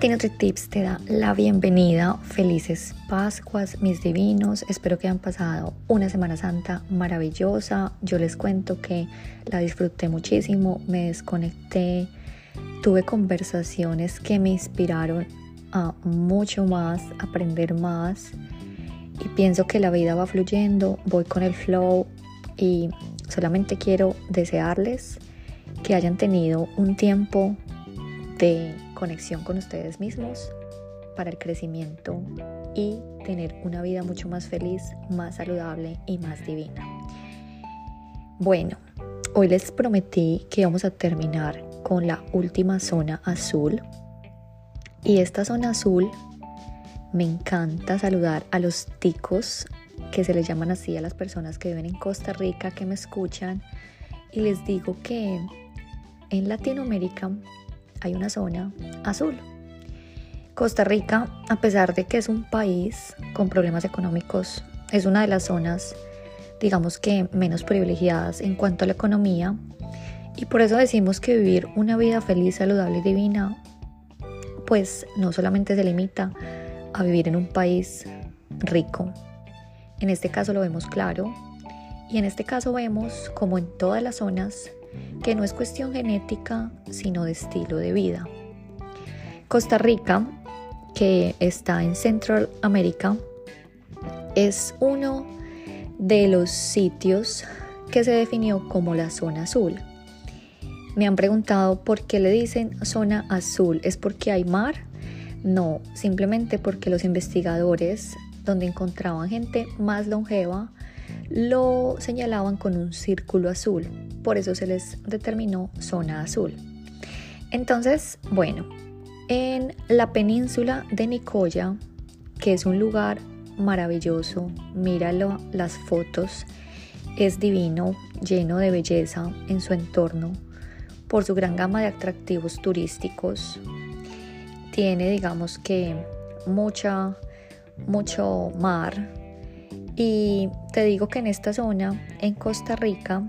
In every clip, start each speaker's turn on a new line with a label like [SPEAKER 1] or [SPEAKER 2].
[SPEAKER 1] Katy Tips te da la bienvenida. Felices Pascuas, mis divinos. Espero que hayan pasado una Semana Santa maravillosa. Yo les cuento que la disfruté muchísimo, me desconecté, tuve conversaciones que me inspiraron a mucho más, aprender más. Y pienso que la vida va fluyendo, voy con el flow y solamente quiero desearles que hayan tenido un tiempo de conexión con ustedes mismos para el crecimiento y tener una vida mucho más feliz, más saludable y más divina. Bueno, hoy les prometí que vamos a terminar con la última zona azul. Y esta zona azul me encanta saludar a los ticos, que se les llaman así a las personas que viven en Costa Rica, que me escuchan. Y les digo que en Latinoamérica hay una zona azul. Costa Rica, a pesar de que es un país con problemas económicos, es una de las zonas, digamos que menos privilegiadas en cuanto a la economía. Y por eso decimos que vivir una vida feliz, saludable y divina, pues no solamente se limita a vivir en un país rico. En este caso lo vemos claro. Y en este caso vemos, como en todas las zonas, que no es cuestión genética, sino de estilo de vida. Costa Rica, que está en Central America, es uno de los sitios que se definió como la zona azul. Me han preguntado por qué le dicen zona azul. ¿Es porque hay mar? No, simplemente porque los investigadores, donde encontraban gente más longeva, lo señalaban con un círculo azul, por eso se les determinó zona azul. Entonces, bueno, en la península de Nicoya, que es un lugar maravilloso, míralo las fotos, es divino, lleno de belleza en su entorno, por su gran gama de atractivos turísticos. Tiene, digamos que, mucha, mucho mar, y te digo que en esta zona, en Costa Rica,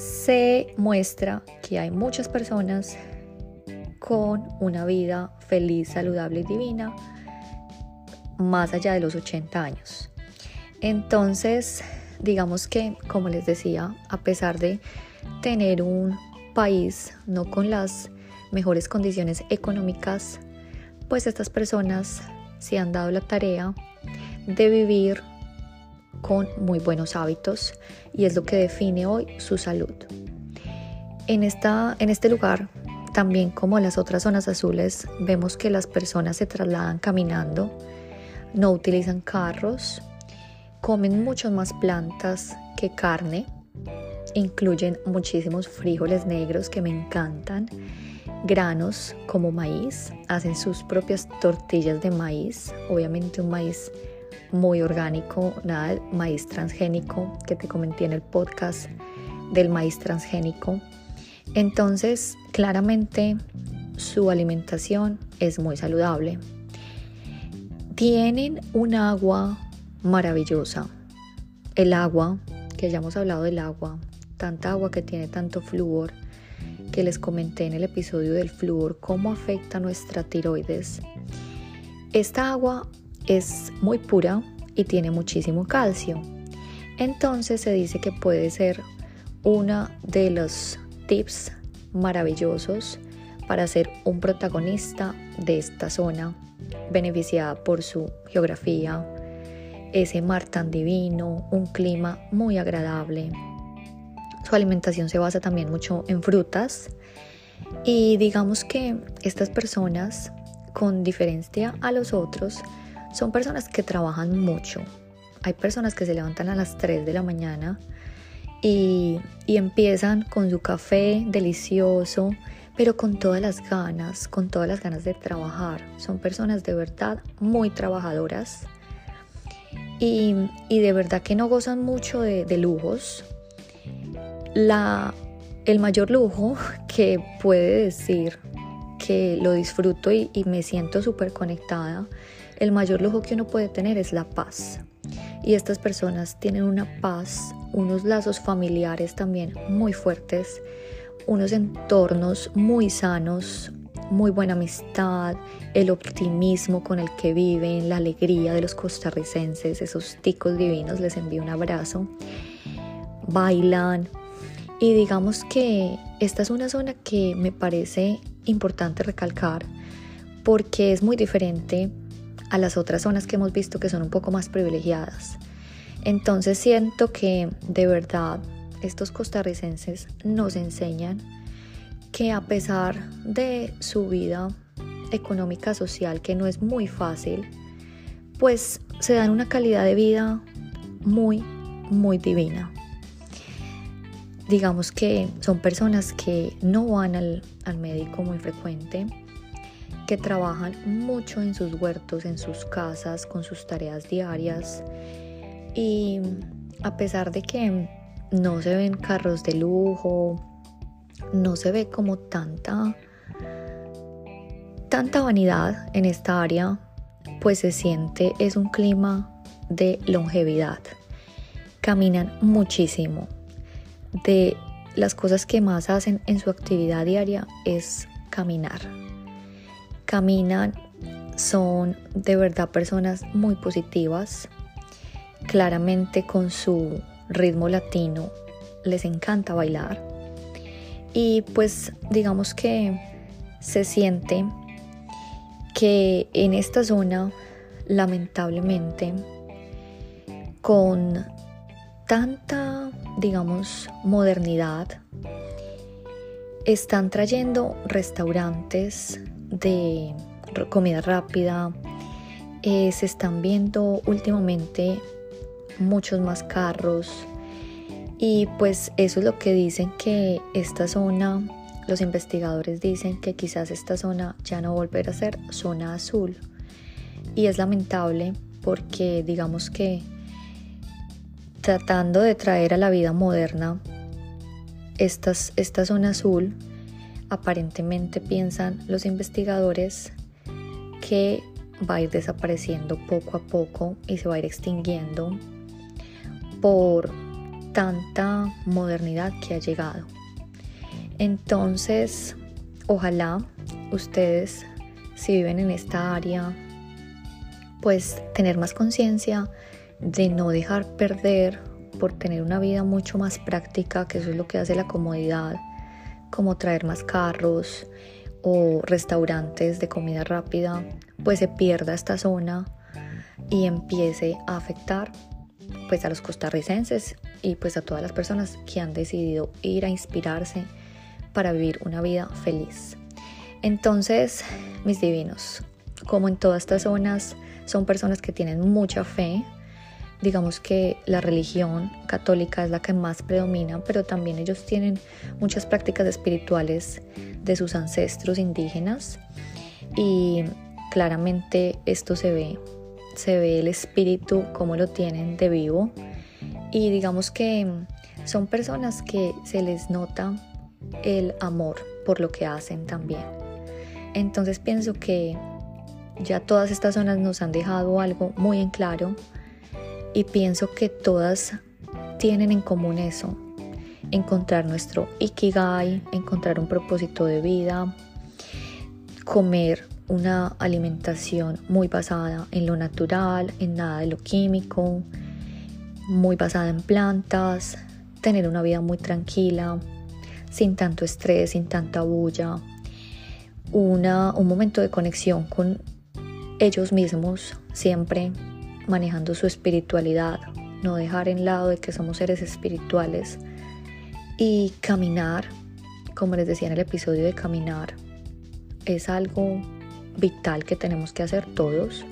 [SPEAKER 1] se muestra que hay muchas personas con una vida feliz, saludable y divina más allá de los 80 años. Entonces, digamos que, como les decía, a pesar de tener un país no con las mejores condiciones económicas, pues estas personas se han dado la tarea de vivir con muy buenos hábitos y es lo que define hoy su salud. En, esta, en este lugar, también como en las otras zonas azules, vemos que las personas se trasladan caminando, no utilizan carros, comen muchas más plantas que carne, incluyen muchísimos frijoles negros que me encantan, granos como maíz, hacen sus propias tortillas de maíz, obviamente un maíz muy orgánico, nada maíz transgénico que te comenté en el podcast del maíz transgénico. Entonces, claramente su alimentación es muy saludable. Tienen un agua maravillosa. El agua, que ya hemos hablado del agua, tanta agua que tiene tanto flúor, que les comenté en el episodio del flúor, cómo afecta nuestra tiroides. Esta agua es muy pura y tiene muchísimo calcio. Entonces se dice que puede ser uno de los tips maravillosos para ser un protagonista de esta zona, beneficiada por su geografía, ese mar tan divino, un clima muy agradable. Su alimentación se basa también mucho en frutas y digamos que estas personas, con diferencia a los otros, son personas que trabajan mucho. Hay personas que se levantan a las 3 de la mañana y, empiezan con su café delicioso, pero con todas las ganas, con todas las ganas de trabajar. Son personas de verdad muy trabajadoras y, de verdad que no gozan mucho de, lujos. La, el mayor lujo que puede decir que lo disfruto y, y me siento súper conectada el mayor lujo que uno puede tener es la paz. Y estas personas tienen una paz, unos lazos familiares también muy fuertes, unos entornos muy sanos, muy buena amistad, el optimismo con el que viven, la alegría de los costarricenses, esos ticos divinos, les envío un abrazo. Bailan y digamos que esta es una zona que me parece importante recalcar porque es muy diferente a las otras zonas que hemos visto que son un poco más privilegiadas. Entonces siento que de verdad estos costarricenses nos enseñan que a pesar de su vida económica social que no es muy fácil, pues se dan una calidad de vida muy, muy divina. Digamos que son personas que no van al, al médico muy frecuente, que trabajan mucho en sus huertos, en sus casas, con sus tareas diarias. Y a pesar de que no se ven carros de lujo, no se ve como tanta tanta vanidad en esta área, pues se siente es un clima de longevidad. Caminan muchísimo. De las cosas que más hacen en su actividad diaria es caminar. Caminan, son de verdad personas muy positivas, claramente con su ritmo latino, les encanta bailar. Y pues digamos que se siente que en esta zona, lamentablemente, con tanta, digamos, modernidad, están trayendo restaurantes de comida rápida, eh, se están viendo últimamente muchos más carros, y pues eso es lo que dicen que esta zona, los investigadores dicen que quizás esta zona ya no volverá a ser zona azul. Y es lamentable porque digamos que tratando de traer a la vida moderna esta zona azul, aparentemente piensan los investigadores que va a ir desapareciendo poco a poco y se va a ir extinguiendo por tanta modernidad que ha llegado. Entonces, ojalá ustedes, si viven en esta área, pues tener más conciencia de no dejar perder por tener una vida mucho más práctica, que eso es lo que hace la comodidad, como traer más carros o restaurantes de comida rápida, pues se pierda esta zona y empiece a afectar pues a los costarricenses y pues a todas las personas que han decidido ir a inspirarse para vivir una vida feliz. Entonces, mis divinos, como en todas estas zonas, son personas que tienen mucha fe. Digamos que la religión católica es la que más predomina, pero también ellos tienen muchas prácticas espirituales de sus ancestros indígenas y claramente esto se ve se ve el espíritu, como lo tienen de vivo. Y digamos que son personas que se les nota el amor por lo que hacen también. Entonces pienso que ya todas estas zonas nos han dejado algo muy en claro y pienso que todas tienen en común eso, encontrar nuestro ikigai, encontrar un propósito de vida, comer una alimentación muy basada en lo natural, en nada de lo químico, muy basada en plantas, tener una vida muy tranquila, sin tanto estrés, sin tanta bulla, una, un momento de conexión con ellos mismos, siempre manejando su espiritualidad, no dejar en lado de que somos seres espirituales y caminar, como les decía en el episodio de caminar, es algo vital que tenemos que hacer todos.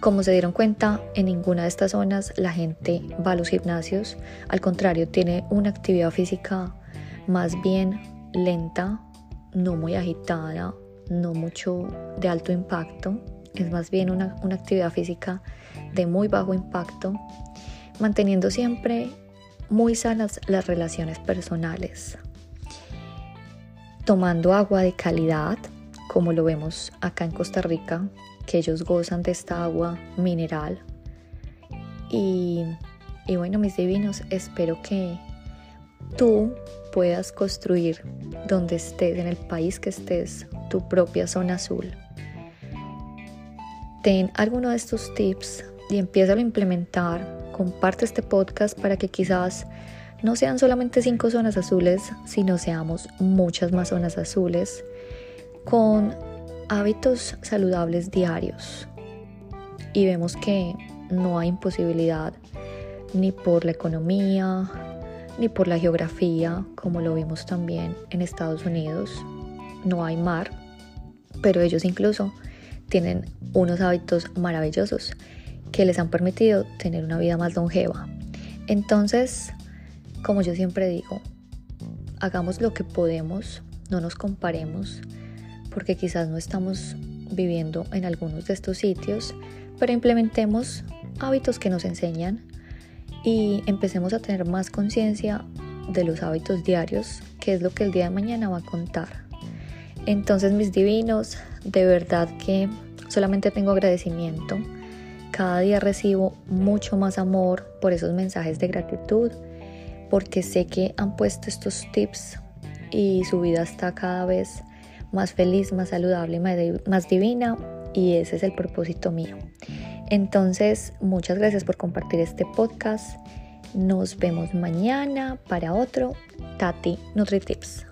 [SPEAKER 1] Como se dieron cuenta, en ninguna de estas zonas la gente va a los gimnasios, al contrario, tiene una actividad física más bien lenta, no muy agitada, no mucho de alto impacto, es más bien una, una actividad física de muy bajo impacto, manteniendo siempre muy sanas las relaciones personales, tomando agua de calidad, como lo vemos acá en Costa Rica, que ellos gozan de esta agua mineral. Y, bueno, mis divinos, espero que tú puedas construir donde estés, en el país que estés, tu propia zona azul. Ten alguno de estos tips y empieza a implementar. Comparte este podcast para que quizás no sean solamente cinco zonas azules, sino seamos muchas más zonas azules con hábitos saludables diarios. Y vemos que no hay imposibilidad ni por la economía, ni por la geografía, como lo vimos también en Estados Unidos. No hay mar, pero ellos incluso tienen unos hábitos maravillosos que les han permitido tener una vida más longeva. Entonces, como yo siempre digo, hagamos lo que podemos, no nos comparemos, porque quizás no estamos viviendo en algunos de estos sitios, pero implementemos hábitos que nos enseñan y empecemos a tener más conciencia de los hábitos diarios, que es lo que el día de mañana va a contar. Entonces, mis divinos, de verdad que solamente tengo agradecimiento. Cada día recibo mucho más amor por esos mensajes de gratitud, porque sé que han puesto estos tips y su vida está cada vez más feliz, más saludable más divina y ese es el propósito mío. Entonces, muchas gracias por compartir este podcast. Nos vemos mañana para otro Tati NutriTips.